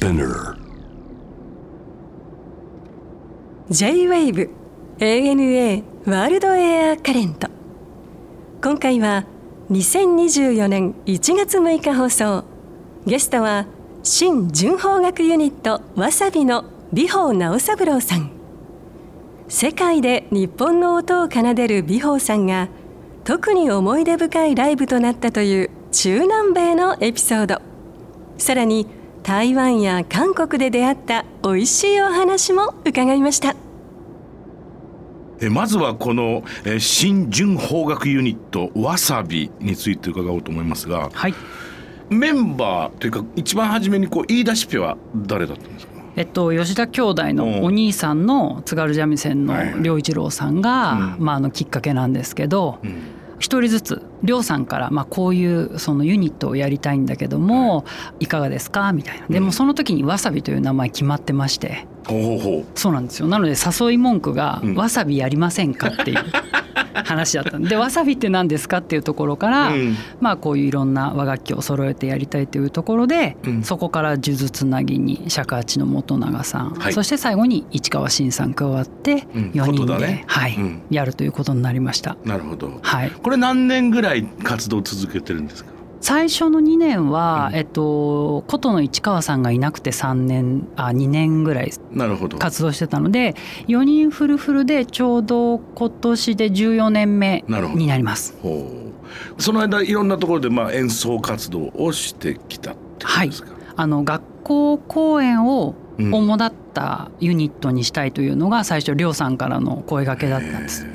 Spinner J-WAVE ANA ワールドエアカレント。今回は2024年1月6日放送。ゲストは新純法楽ユニットわさびの美宝直三郎さん。世界で日本の音を奏でる美宝さんが特に思い出深いライブとなったという中南米のエピソード。さらに台湾や韓国で出会った美味しいお話も伺いました。えまずはこの、えー新純邦楽ユニットわさびについて伺おうと思いますがはい。メンバーというか一番初めにこう言い出しっぺは誰だったんですか？えっと吉田兄弟のお兄さんの津軽三味線はいの良一郎さんが、うん。まああのきっかけなんですけど。うん一人ずつ亮さんから、まあ、こういうそのユニットをやりたいんだけども、い、かがですか？みたいな。でもその時にわさびという名前決まってましてそうなんですよ。なので誘い文句がうん「わさびやりませんか?」っていう 話だったんで「わさびって何ですか?」っていうところから、うん。まあこういういろんな和楽器を揃えてやりたいというところで、うん。そこから数珠つなぎに尺八の元永さん、はい。そして最後に市川新さん加わってうん。4人で、ことだね。はいうん。やるということになりました。なるほど。はい、これ何年ぐらい活動を続けてるんですか？最初の2年は、うん。えっと琴の市川さんがいなくて3年あ2年ぐらい活動してたので4人フルフルでちょうど今年で14年目になります。その間いろんなところでまあ演奏活動をしてきたってことですか、あの学校公演をうん。主だったユニットにしたいというのが最初亮さんからの声掛けだったんです。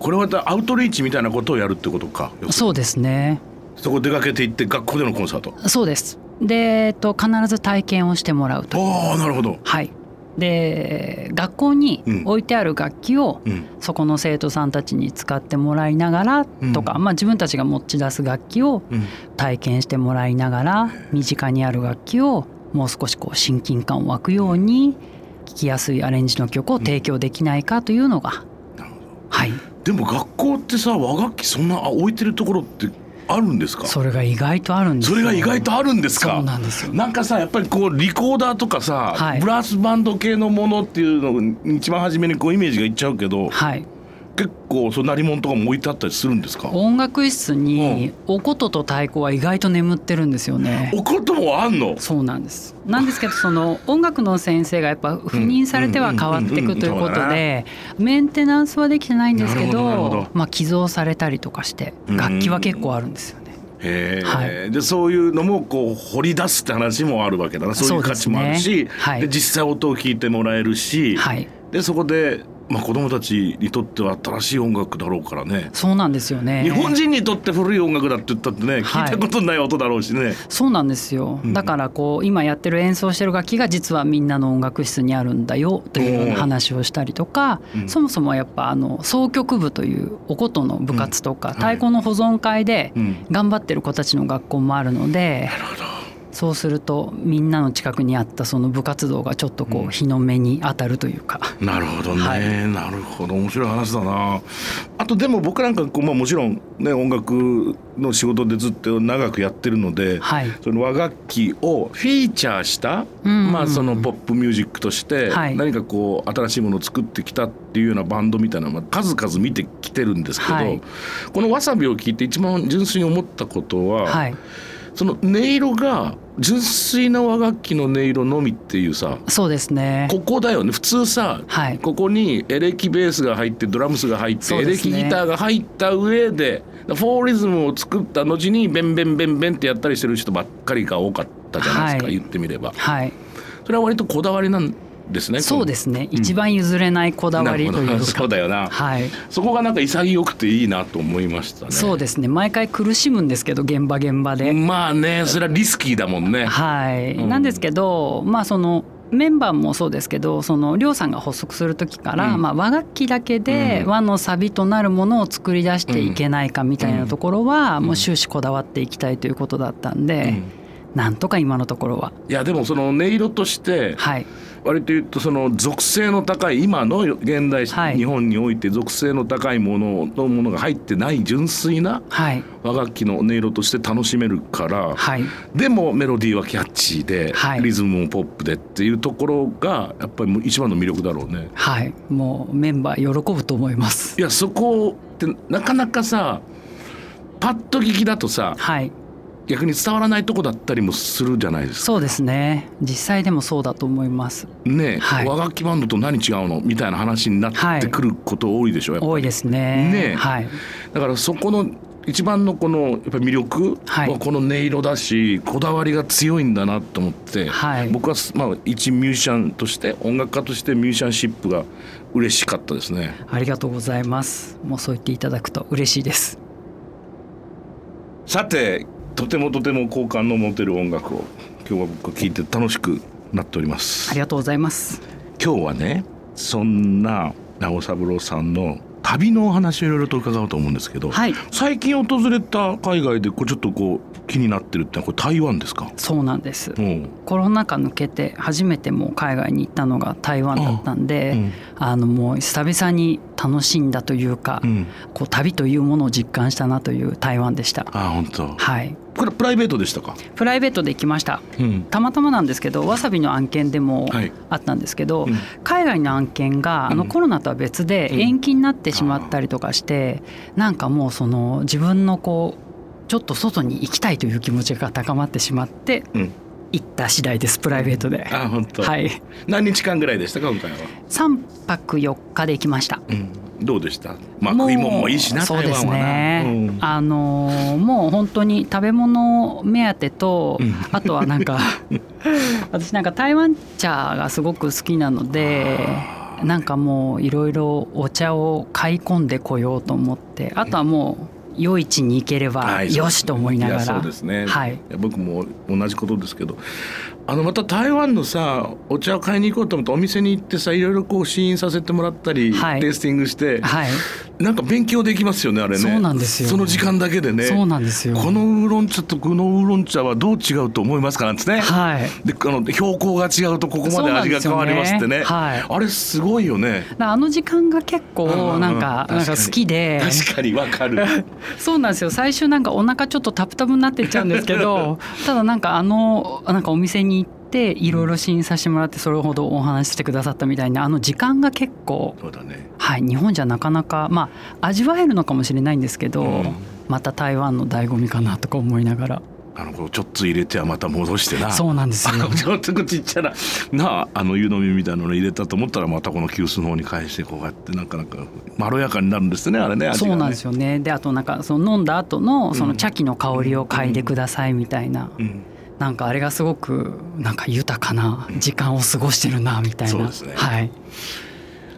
これはアウトリーチみたいなことをやるってことか？そうですね。そこ出かけていって学校でのコンサート？そうです。で、えっと必ず体験をしてもらうと。ああなるほど。はい。で学校に置いてある楽器をうん。そこの生徒さんたちに使ってもらいながらとか、まあ、自分たちが持ち出す楽器をうん。体験してもらいながら身近にある楽器をもう少しこう親近感を湧くように聴きやすいアレンジの曲を提供できないかというのが、はい、でも学校ってさ和楽器そんなあ置いてるところってあるんですか？それが意外とあるんですよ。それが意外とあるんですか？そうなんですよ。なんかさやっぱりこうリコーダーとかさ、はい。ブラスバンド系のものっていうのが一番初めにこうイメージがいっちゃうけどはい、結構そう鳴り物とかも置いてあったりするんですか？音楽室にお琴と太鼓は意外と眠ってるんですよね。おこともあんの？そうなんです。なんですけどその音楽の先生がやっぱ赴任されては変わっていくということうんうんうんうん。でメンテナンスはできてないんですけどまあ寄贈されたりとかしてうん楽器は結構あるんですよね。はでそういうのもこう掘り出すって話もあるわけだな。そういう価値もあるしですね。はい。で実際音を聞いてもらえるし、はい、でそこで、まあ、子供たちにとっては新しい音楽だろうからね。そうなんですよね。日本人にとって古い音楽だって言ったってね、はい。聞いたことない音だろうしね。そうなんですよ。うん。だからこう今やってる演奏してる楽器が実はみんなの音楽室にあるんだよという話をしたりとかうん。そもそもやっぱあの奏曲部というお琴の部活とかはい。太鼓の保存会でうん。頑張ってる子たちの学校もあるのでなるほどそうするとみんなの近くにあったその部活動がちょっとこうん。う日の目に当たるというか。なるほどね、はい。なるほど。面白い話だな。あとでも僕なんかこう、まあ、もちろんね音楽の仕事でずっと長くやってるので、はい。その和楽器をフィーチャーした、うんまあ、そのポップミュージックとしてはい。何かこう新しいものを作ってきたっていうようなバンドみたいなのは数々見てきてるんですけど、はい。この「わさび」を聞いて一番純粋に思ったことは、はい。その音色が純粋な和楽器の音色のみっていうさそうですね。ここだよね。普通さはい。ここにエレキベースが入ってドラムスが入って、エレキギターが入った上でフォーリズムを作った後にベンベンベンベンってやったりしてる人ばっかりが多かったじゃないですか、はい。言ってみれば。はい。それは割とこだわりなんですね。そうですね。一番譲れないこだわりというなるほど。そかうだよな、はい。そこがなんか潔くていいなと思いましたね。そうですね。毎回苦しむんですけど現場現場で。まあねそれはリスキーだもんね。はい、うん。なんですけどまあそのメンバーもそうですけどその亮さんが発足する時から、うん。まあ、和楽器だけでうん。和のサビとなるものを作り出していけないかみたいなところは、もう終始こだわっていきたいということだったんで、なんとか今のところは。いやでもその音色としてはい割と言うとその属性の高い今の現代はい。日本において属性の高いもののものが入ってない純粋なはい。和楽器の音色として楽しめるから、はい。でもメロディーはキャッチーで、はい。リズムもポップでっていうところがやっぱりもう一番の魅力だろうね。はい。もうメンバー喜ぶと思います。いやそこってなかなかさパッと聞きだとさはい逆に伝わらないとこだったりもするじゃないですか。そうですね。実際でもそうだと思います。ねえ、はい。和楽器バンドと何違うのみたいな話になってくること多いでしょやっぱり。多いですね。ねえ。はい。だからそこの一番のこのやっぱり魅力はい。はこの音色だし、こだわりが強いんだなと思って、はい。僕はまあ一ミュージシャンとして音楽家としてミュージシャンシップが嬉しかったですね。ありがとうございます。もうそう言っていただくと嬉しいです。さてとてもとても好感の持てる音楽を今日は僕は聴いて楽しくなっております。ありがとうございます。今日はねそんな直三郎さんの旅のお話をいろいろと伺おうと思うんですけど、はい。最近訪れた海外でこうちょっとこう気になってるってこれ台湾ですか？そうなんです。う。んコロナ禍抜けて初めてもう海外に行ったのが台湾だったんで、うんあのもう久々に楽しんだというか、うん。こう旅というものを実感したなという台湾でした。あ本当。はい。これプライベートでしたか？プライベートで行きました。うん。たまたまなんですけどわさびの案件でもはい。あったんですけど、うん。海外の案件があのうんコロナとは別でうん。延期になってしまったりとかして、なんかもうその自分のこうちょっと外に行きたいという気持ちが高まってしまってうん。行った次第ですプライベートで。あ本当。はい、何日間ぐらいでしたか今回は、3泊4日で行きました。うん、どうでした？まあ食い物もいいしなそうですね、うん。あのーもう本当に食べ物目当てと、うん。あとはなんか 私なんか台湾茶がすごく好きなのでなんかもういろいろお茶を買い込んでこようと思ってあとはもう夜市に行ければはいよしと思いながら、やそうですね、はい。や僕も同じことですけどあのまた台湾のさお茶を買いに行こうと思ってお店に行ってさいろいろこう試飲させてもらったり、はい。テイスティングして、はい、なんか勉強できますよねあれね。そうなんですよ。その時間だけでね。そうなんですよ。このウーロン茶とこのウーロン茶はどう違うと思いますかなんですね、はい。であの標高が違うとここまで味が変わりますってね。ね。はい。あれすごいよね。あの時間が結構なんかなんか好きで。確かにわかる。そうなんですよ。最初なんかお腹ちょっとタプタプになってっちゃうんですけど ただなんかあのなんかお店に行っていろいろ試飲させてもらってそれほどお話ししてくださったみたいなあの時間が結構そうだね。はい日本じゃなかなかまあ味わえるのかもしれないんですけど、うん。また台湾の醍醐味かなとか思いながら。あのこうちょっと入れてはまた戻してな。そうなんですよ ちょっとちっちゃななああの湯飲みみたいなの入れたと思ったらまたこの急須の方に返してこうやってなんかなんかまろやかになるんですねあれね味がね。そうなんですよね。であとなんかその飲んだ後のその茶器の香りを嗅いでくださいみたいな、うんなんかあれがすごくなんか豊かな時間を過ごしてるなみたいな、そうですね。はい、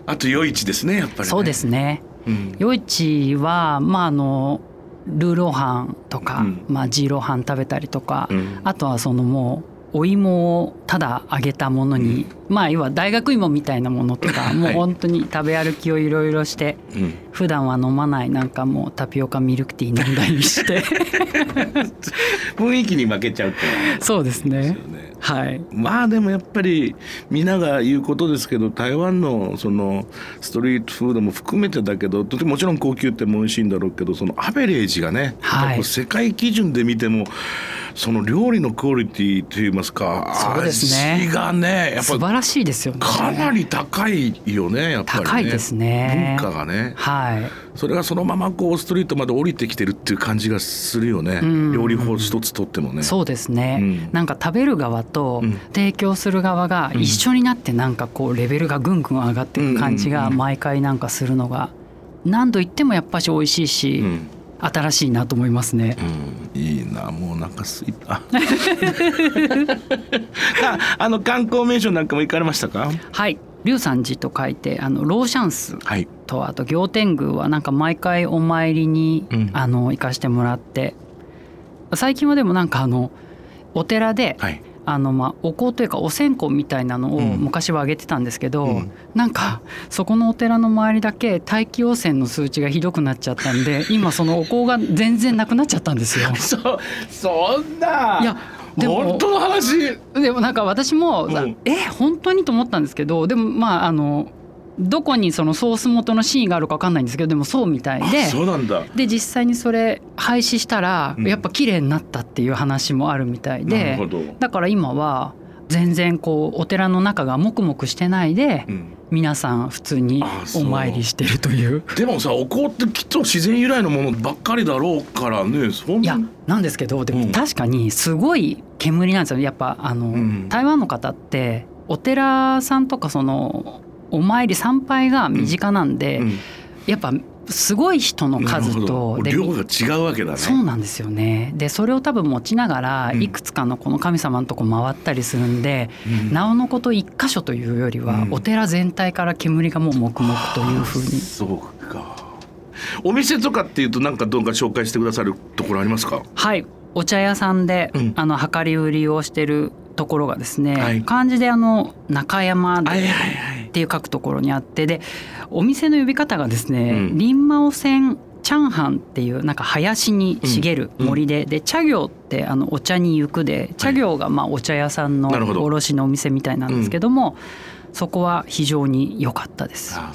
あと夜市ですねやっぱりね。そうですね。うん。夜市はまああのルーローハンとか、うん。まあ、ジーローハン食べたりとか、うん。あとはそのもうお芋をただ揚げたものに、まあ要は大学芋みたいなものとか、もう本当に食べ歩きをいろいろしてうん。普段は飲まないなんかもうタピオカミルクティー飲んだりして。雰囲気に負けちゃうってそうですね。はい。まあでもやっぱりみんなが言うことですけど台湾のそのストリートフードも含めてだけどとてももちろん高級店も美味しいんだろうけどそのアベレージがね、はい。世界基準で見てもその料理のクオリティといいますかそうですね。味がねやっぱ素晴らしいですよね。かなり高いよねやっぱりね。高いですね。文化がね。はい。それがそのままこうストリートまで降りてきてるっていう感じがするよね。ん。料理法一つとってもね。そうですね、うん。なんか食べる側とうん。提供する側が一緒になってなんかこうレベルがぐんぐん上がっていく感じが毎回なんかするのが何度言ってもやっぱし美味しいし、うん新しいなと思いますね。うん、いいな。もうなんかすいたあ あの観光名所なんかも行かれましたか？はい。龍山寺と書いてあのローシャンスはい。とあと行天宮はなんか毎回お参りに、うん。あの行かしてもらって。最近はでもなんかあのお寺で、はいあのまあお香というかお線香みたいなのをうん。昔はあげてたんですけど、うん。なんかそこのお寺の周りだけ大気汚染の数値がひどくなっちゃったんで 今そのお香が全然なくなっちゃったんですよ。そそんないやでも本当の話。でもなんか私も、うん。え本当にと思ったんですけどでもまああのどこにそのソース元のシーンがあるか分かんないんですけどでもそうみたいあでそうなんだ。で実際にそれ廃止したら、うん。やっぱ綺麗になったっていう話もあるみたいで。ほど、だから今は全然こうお寺の中がもくもくしてないでうん。皆さん普通にお参りしてるという。でもさお香ってきっと自然由来のものばっかりだろうからねそんいやなんですけどでうん。も確かにすごい煙なんですよ。やっぱあの、ん。台湾の方ってお寺さんとかそのお参り参拝が身近なんで、うんやっぱすごい人の数とで量が違うわけだね。そうなんですよね。でそれを多分持ちながらうん。いくつかのこの神様のとこ回ったりするんで、うん。なおのこと一箇所というよりは、うん。お寺全体から煙がもう黙々というふうにそうか。お店とかっていうとなんかどうか紹介してくださるところありますか？はい。お茶屋さんで、うん。あの量り売りをしてるところがですね、はい。漢字であの中山ではいはいはいっていう書くところにあってでお店の呼び方がですね、うん。林マオ線チャンハンっていうなんか林に茂る森で、で茶業ってあのお茶に行くで茶業がまあお茶屋さんの卸のお店みたいなんですけども、そこは非常に良かったです。あ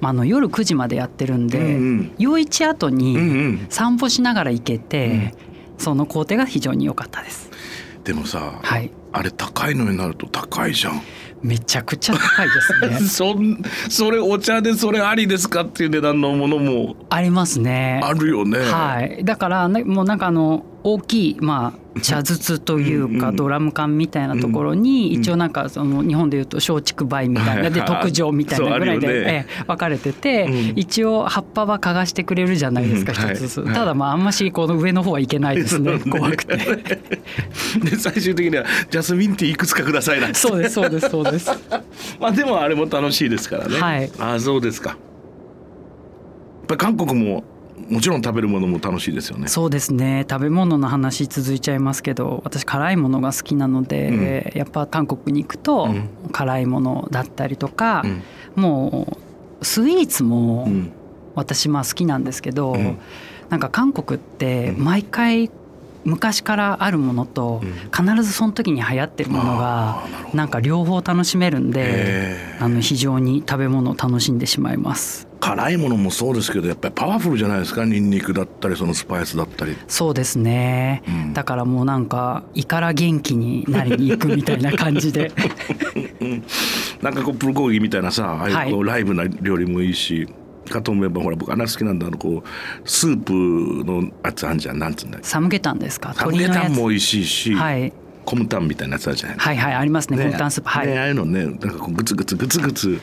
まあ、あの夜9時までやってるんで、うんうん。夜市後うんうにん。散歩しながら行けて、その工程が非常に良かったです。でもさ、はい、あれ高いのになると高いじゃんめちゃくちゃ高いですね。そんそれお茶でそれありですかっていう値段のものもありますね。あるよね。はい、だから、ね、もうなんかあの大きい、まあ、茶筒というかドラム缶みたいなところにうん一応なんかその日本でいうと松竹梅みたいなで 特上みたいなぐらいで、ええ分かれてて、うん。一応葉っぱは嗅がしてくれるじゃないですかうん一つずつ、はい。ただまああんましこの上の方はいけないですね。怖くて。で最終的にはジャスミンティーいくつかくださいな。そうですそうですそうです。まあでもあれも楽しいですからね。はい。ああそうですか。やっぱり韓国ももちろん食べるものも楽しいですよね。そうですね。食べ物の話続いちゃいますけど私辛いものが好きなので、やっぱ韓国に行くと、うん。辛いものだったりとか、うん。もうスイーツもうん。私まあ好きなんですけど、うん。なんか韓国って毎回昔からあるものとうん。必ずその時に流行ってるものがなんか両方楽しめるんであの非常に食べ物を楽しんでしまいます。辛いものもそうですけどやっぱりパワフルじゃないですか？ニンニクだったりそのスパイスだったり。そうですね、うん。だからもうなんか胃から元気になりに行くみたいな感じで。なんかこうプルコギみたいなさああはいいうこうライブな料理もいいし、かと思えばほら僕あんな好きなんだあのこうスープのやつあんじゃん。なんつうんだサムゲタンですか？サムゲタンも美味しいし、はい。コムタンみたいなやつあるじゃないはいはいありますね。コムタンスープ。はい、ねああいうのねなんかこうグツグツグツグツ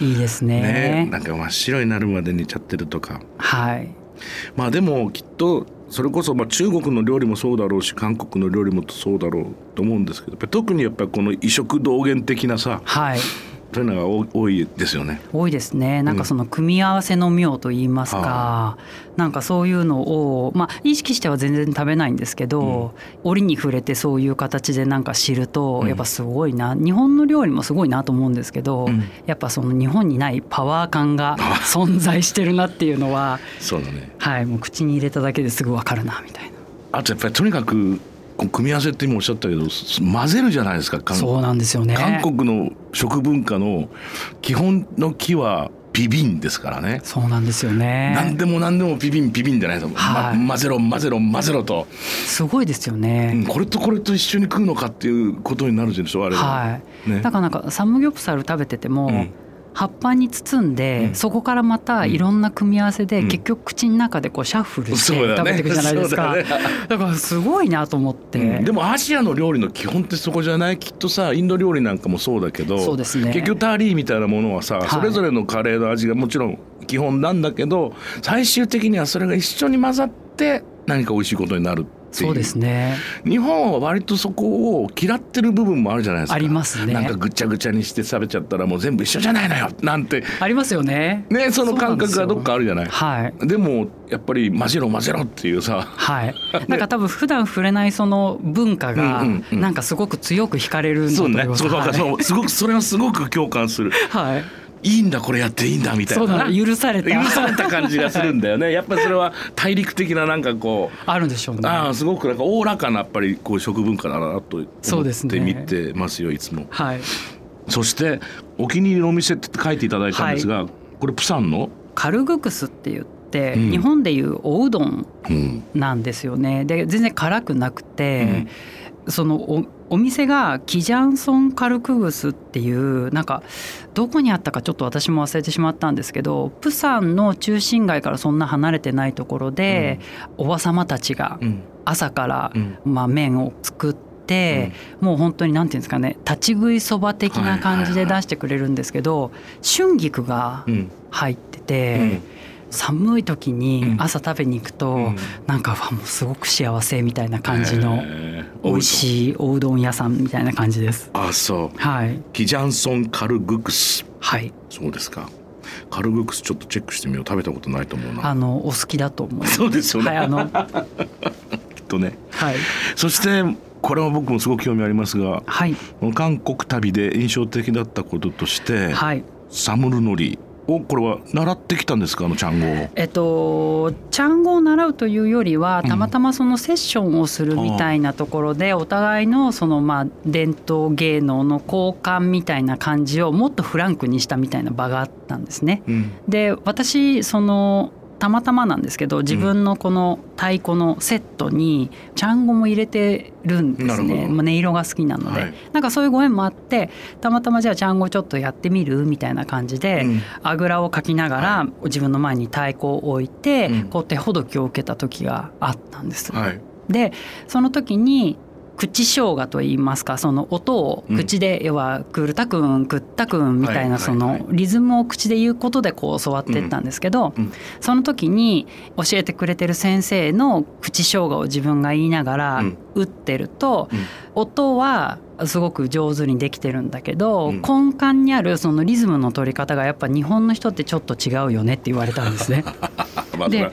いいですね。ねなんか真っ白になるまで煮ちゃってるとか。はい。まあでもきっとそれこそまあ中国の料理もそうだろうし韓国の料理もそうだろうと思うんですけど特にやっぱりこの異色同源的なさはいそういうのが多いですよね。多いですね。なんかその組み合わせの妙といいますか、はなんかそういうのをまあ意識しては全然食べないんですけど、折に触れてそういう形でなんか知るとうん。やっぱすごいな。日本の料理もすごいなと思うんですけど、うん。やっぱその日本にないパワー感が存在してるなっていうのは そうだね。はいもう口に入れただけですぐ分かるなみたいな。あとやっぱりとにかく組み合わせって今おっしゃったけどす混ぜるじゃないですか。韓そうなんですよね。韓国の食文化の基本の木はビビンですからね。そうなんですよね。何でも何でもビビンビビンじゃないですか、はい。ま混ぜろ混ぜろ混ぜろと、すごいですようね、んこれとこれと一緒に食うのかっていうことになるでしょあれはい。ね。だからなんかサムギョプサル食べてても、うん葉っぱに包んで、うん。そこからまたいろんな組み合わせで、うん。結局口の中でこうシャッフルして食べていくじゃないですか、だね。だからすごいなと思って、うん。でもアジアの料理の基本ってそこじゃない？きっとさインド料理なんかもそうだけどそうですね。結局ターリーみたいなものはさ、はい。それぞれのカレーの味がもちろん基本なんだけど最終的にはそれが一緒に混ざって何か美味しいことになるっていうそうですね。日本は割とそこを嫌ってる部分もあるじゃないですか。ありますね。なんかぐちゃぐちゃにして食べちゃったらもう全部一緒じゃないのよなんて。ありますよね。ねその感覚がどっかあるるじゃない。はい。でもやっぱり混ぜろ混ぜろっていうさ。はい、なんか多分普段触れないその文化がなんかすごく強く惹かれるんだとそうね思います。そうだからはいそうすごくそれはすごく共感する。はい、いいんだこれやっていいんだみたいな。許された。許された感じがするんだよね。やっぱりそれは大陸的ななんかこうあるんでしょうね。ああすごくなんかおおらかなやっぱりこう食文化だなと思そうですねって見てますよいつも。はい。そしてお気に入りのお店って書いていただいたんですが、これプサンの、カルグクスって言って、うん。日本でいうおうどんうんなんですよね。で全然辛くなくて、そのおお店がキジャンソンカルクグスっていうなんかどこにあったかちょっと私も忘れてしまったんですけどプサンの中心街からそんな離れてないところで、おばさまたちがうん。朝から、うん。まあ、麺を作って、もう本当に何て言うんですかね立ち食いそば的な感じで出してくれるんですけど、春菊がうん。入ってて、うん寒い時うん。に朝食べに行くと、うん。なんかわもうすごく幸せみたいな感じの美味しいおうどん屋さんみたいな感じです。あそう。はい。キジャンソンカルグクス。はい。そうですか。カルグクスちょっとチェックしてみよう。食べたことないと思うな。あのお好きだと思います。そうですよね、はいあの。は きっとね。い。そしてこれは僕もすごく興味ありますがはい。この韓国旅で印象的だったこととして、はい。サムルノリをこれは習ってきたんですか？あのチャン語を。えっと、チャン語を習うというよりはたまたまそのセッションをするみたいなところでお互いのそのまあ伝統芸能の交換みたいな感じをもっとフランクにしたみたいな場があったんですね。うんで私そのたまたまなんですけど自分のこの太鼓のセットにチャンゴも入れてるんですね。まあ音色が好きなので、はい。なんかそういうご縁もあってたまたまじゃあチャンゴちょっとやってみるみたいな感じで、うん。あぐらをかきながら自分の前に太鼓を置いて、うん。こう手ほどきを受けた時があったんです。はい。でその時に口生姜といいますかその音を口で、要は「くるたくんくったくん」みたいはいなそのリズムを口で言うことでこう教わってったんですけど、うん。その時に教えてくれてる先生の口生姜を自分が言いながらうん。打ってると、うん。音はすごく上手にできてるんだけど、うん。根幹にあるそのリズムの取り方がやっぱ日本の人ってちょっと違うよねって言われたんですね。まあで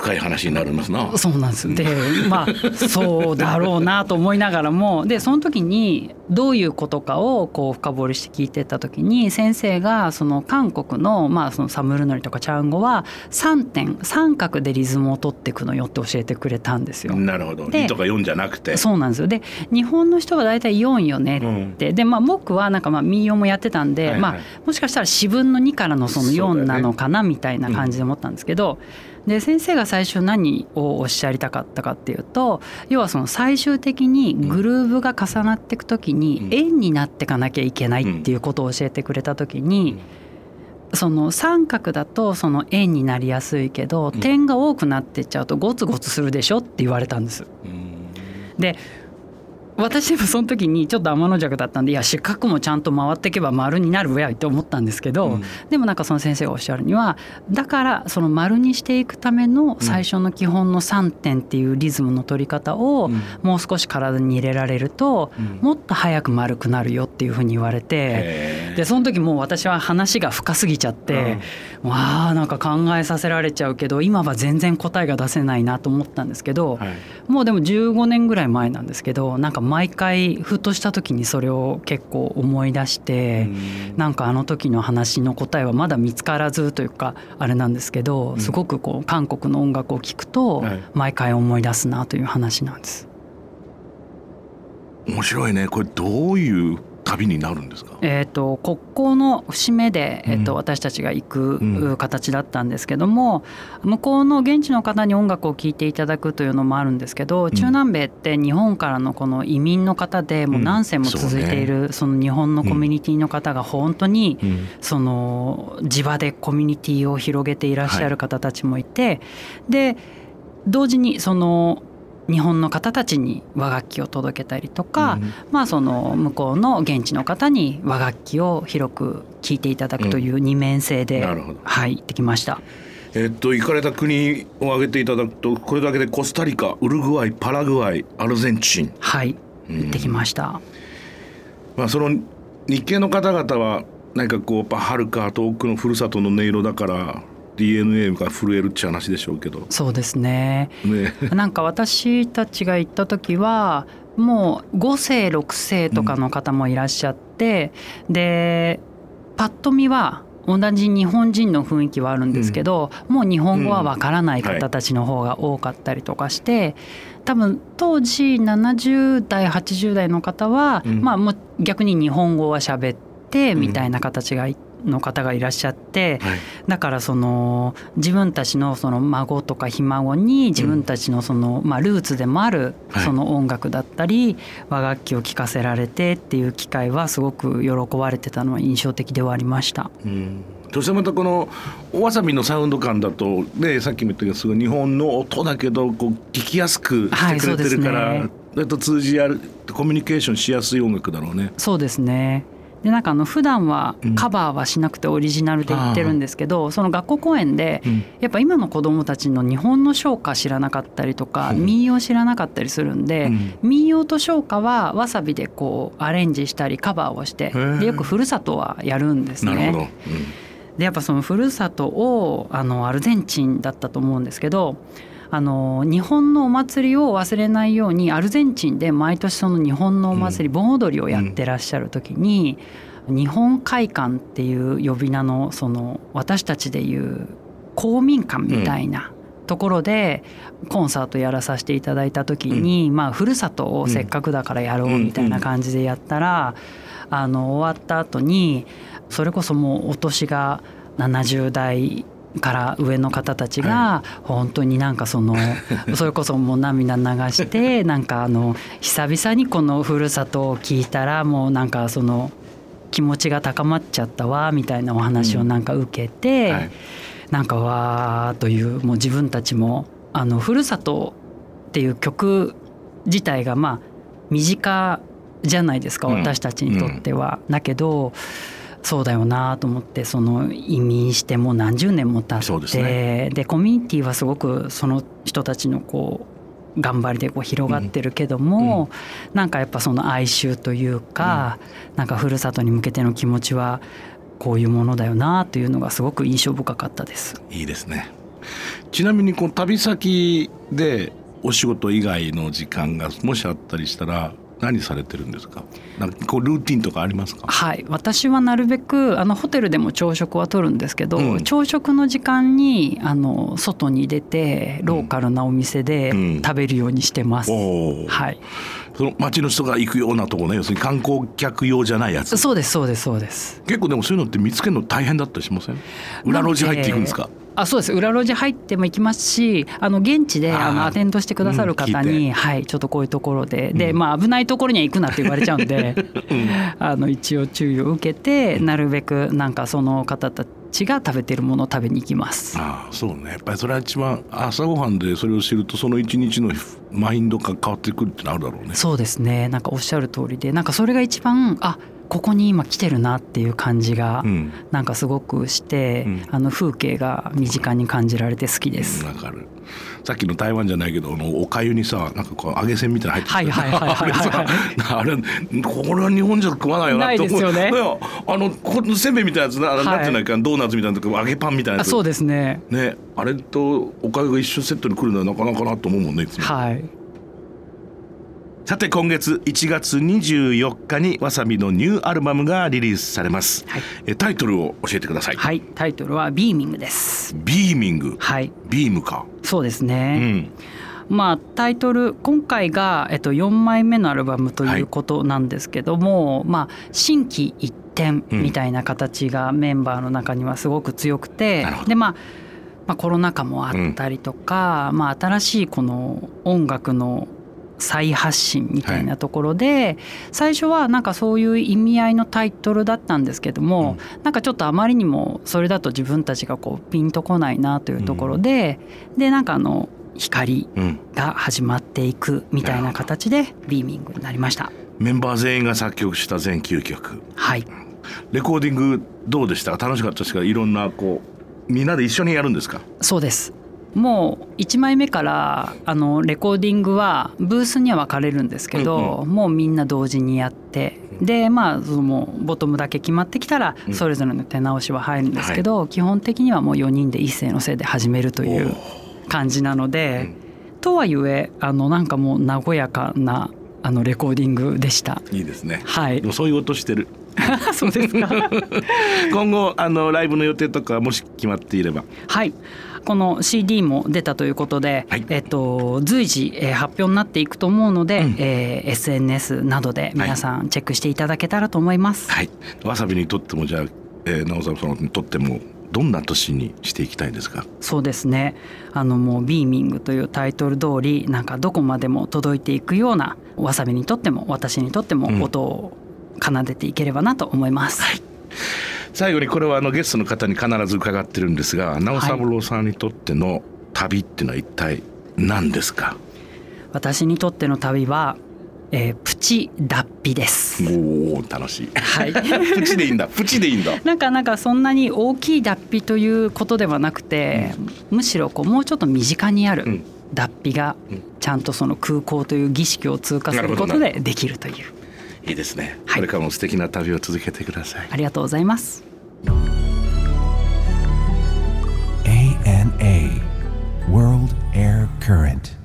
深い話になりますな。そうなんですでまあそうだろうなと思いながらもでその時にどういうことかをこう深掘りして聞いてった時に先生がその韓国の,、まあそのサムルノリとかチャンゴは3点三角でリズムを取っていくのよって教えてくれたんですよ。なるほど。で2とか4じゃなくて。そうなんですよで日本の人は大体4よねって、でまあ僕はなんかまあ民謡もやってたんで、はいはいまあもしかしたら四分の2からのその4そうだよねなのかなみたいな感じで思ったんですけど、で先生が最初何をおっしゃりたかったかっていうと要はその最終的にグルーヴが重なっていく時にうん円になっていかなきゃいけないっていうことを教えてくれた時に。その三角だとその円になりやすいけどうん点が多くなってっちゃうとゴツゴツするでしょって言われたんです。うんで私もその時にちょっと天の弱だったんでいや四角もちゃんと回っていけば丸になるわよって思ったんですけど、うん。でもなんかその先生がおっしゃるにはだからその丸にしていくための最初の基本の3点っていうリズムの取り方をうん。もう少し体に入れられるとうん。もっと早く丸くなるよっていうふうに言われて。でその時もう私は話が深すぎちゃって、わあなんか考えさせられちゃうけど今は全然答えが出せないなと思ったんですけど、はい。もうでも15年ぐらい前なんですけどなんか毎回ふとした時にそれを結構思い出して、うん。なんかあの時の話の答えはまだ見つからずというかあれなんですけどん。すごくこう韓国の音楽を聴くとはい。毎回思い出すなという話なんです。面白いね。これどういう旅になるんですか？えー、と国交の節目で、えーとうん。私たちが行うん。く形だったんですけども、向こうの現地の方に音楽を聴いていただくというのもあるんですけど、中南米って日本からのこの移民の方でもう何世も続いている、その日本のコミュニティの方が本当に、うん。その地場でコミュニティを広げていらっしゃる方たちもいて、で同時にその日本の方たちに和楽器を届けたりとか、うん。まあ、その向こうの現地の方に和楽器を広く聴いていただくという二面性で、なるほど。はい行ってきました。えっと行かれた国を挙げていただくとこれだけでコスタリカウルグアイパラグアイアルゼンチン、はいうん。行ってきました。まあ、その日系の方々は何かこうやっぱはるか遠くのふるさとの音色だから DNA が震えるって話でしょうけど。そうですね。ね。なんか私たちが行った時はもう5世6世とかの方もいらっしゃって、でパッと見は同じ日本人の雰囲気はあるんですけど、うん、もう日本語はわからない方たちの方が多かったりとかして、多分当時70代80代の方は、うん、まあもう逆に日本語は喋ってみたいな形がいて。の方がいらっしゃって、はい、だからその自分たちのその孫とかひ孫に自分たちのその、まあ、ルーツでもあるその音楽だったり、和楽器を聴かせられてっていう機会はすごく喜ばれてたのは印象的ではありました。うん。そしてまたこのわさびのサウンド感だとねさっきも言ったけどすごい日本の音だけどこう聞きやすくしてくれてるから、はい、ね、と通じ合うコミュニケーションしやすい音楽だろうね。そうですねでなんかあの普段はカバーはしなくてオリジナルで言ってるんですけど、うん、その学校公演でやっぱ今の子どもたちの日本の唱歌知らなかったりとか、民謡知らなかったりするんで、うん、民謡と唱歌はわさびでこうアレンジしたりカバーをしてでよくふるさとはやるんですね。でやっぱそのふるさとをあのアルゼンチンだったと思うんですけどあの日本のお祭りを忘れないようにアルゼンチンで毎年その日本のお祭り、盆踊りをやってらっしゃる時に、日本会館っていう呼び名のその私たちでいう公民館みたいな。ところでコンサートやらさせていただいた時に、まあふるさとをせっかくだからやろうみたいな感じでやったら、あの終わった後にそれこそもうお年が70代から上の方たちが本当になんかその それこそもう涙流して なんかあの久々にこのふるさとを聞いたらもうなんかその気持ちが高まっちゃったわみたいなお話をなんか受けてなんかわーというもう自分たちもあのふるさとっていう曲自体がまあ身近じゃないですか私たちにとっては。だけどそうだよなと思ってその移民してもう何十年も経ってで、ね、コミュニティはすごくその人たちのこう頑張りでこう広がってるけども、うんうん、なんかやっぱその哀愁というか、うん、なんかふるさとに向けての気持ちはこういうものだよなというのがすごく印象深かったです。いいですね。ちなみにこう旅先でお仕事以外の時間がもしあったりしたら何されてるんですか？なんかこうルーティンとかありますか？はい。私はなるべくあのホテルでも朝食は取るんですけど、うん、朝食の時間にあの外に出てローカルなお店で食べるようにしてます、うん、はい。その町の人が行くようなとこね要するに観光客用じゃないやつそうですそうですそうです。結構でもそういうのって見つけるの大変だったりしません？裏路地入っていくんですか？あそうです。裏路地入っても行きますしあの現地であのアテンドしてくださる方に、うん、はい、ちょっとこういうところで、で、まあ、危ないところには行くなって言われちゃうんで、うん、あの一応注意を受けてなるべくなんかその方たちが食べてるものを食べに行きます。あそうね。やっぱりそれは一番朝ごはんでそれを知るとその一日のマインドが変わってくるってなるだろうね。そうですね。なんかおっしゃる通りでなんかそれが一番あここに今来てるなっていう感じがなんかすごくして、うん、あの風景が身近に感じられて好きです。わ、かる。さっきの台湾じゃないけどあのおかゆにさなんかこう揚げ線みたいな入ってはいはいはいはい、あれこれは日本じゃ食わないよなと思う。よね。あのこのせんべいみたいなやつな、はい、なんていうのかドーナツみたいな揚げパンみたいなやつ。そうですね。ねあれとおかゆが一緒セットに来るのはなかなかなと思うもんねはいさて今月1月24日にわさびのニューアルバムがリリースされます、はい、えタイトルを教えてください。はい。タイトルはビーミングです。ビーミング。はい。ビームか。そうですね、うん、まあタイトル今回が、えっと、4枚目のアルバムということなんですけども、はい、まあ心機一転みたいな形がメンバーの中にはすごく強くて、うん、でまあまあ、コロナ禍もあったりとか、うん、まあ、新しいこの音楽の再発信みたいなところで、はい、最初はなんかそういう意味合いのタイトルだったんですけども、うん、なんかちょっとあまりにもそれだと自分たちがこうピンとこないなというところで、うん、でなんかあの光が始まっていくみたいな形でビーミングになりました。メンバー全員が作曲した全9曲。はい。レコーディングどうでした？楽しかったですか？いろんなこうみんなで一緒にやるんですか？そうですもう1枚目からあのレコーディングはブースには分かれるんですけど、うんうん、もうみんな同時にやってでまあそのボトムだけ決まってきたらそれぞれの手直しは入るんですけど、うんはい、基本的にはもう4人で一斉のせいで始めるという感じなので、とはいえあのなんかもう和やかなあのレコーディングでした。いいですね。はい。そういう音してる。そうですか。今後あのライブの予定とかもし決まっていれば。はいこの CD も出たということで、はい、えっと、随時、えー、発表になっていくと思うので、うん、えー、SNS などで皆さんチェックしていただけたらと思います。はい、わさびにとってもじゃあ、えー、直沢さんにとってもどんな年にしていきたいですか？そうですね。あのもう「ビーミング」というタイトル通りなんかどこまでも届いていくようなわさびにとっても私にとっても音を奏でていければなと思います。うんはい最後にこれはあのゲストの方に必ず伺ってるんですが直三郎さんにとっての旅っていうのは一体何ですか、私にとっての旅はえー、プチ脱皮です。おお楽しい。はい。プチでいいんだ。プチでいいんだ。なんかなんかそんなに大きい脱皮ということではなくて、うん、むしろこうもうちょっと身近にある脱皮がちゃんとその空港という儀式を通過することでできるという。いいですね、はい、これからも素敵な旅を続けてください。ありがとうございます。ANA World Air Current.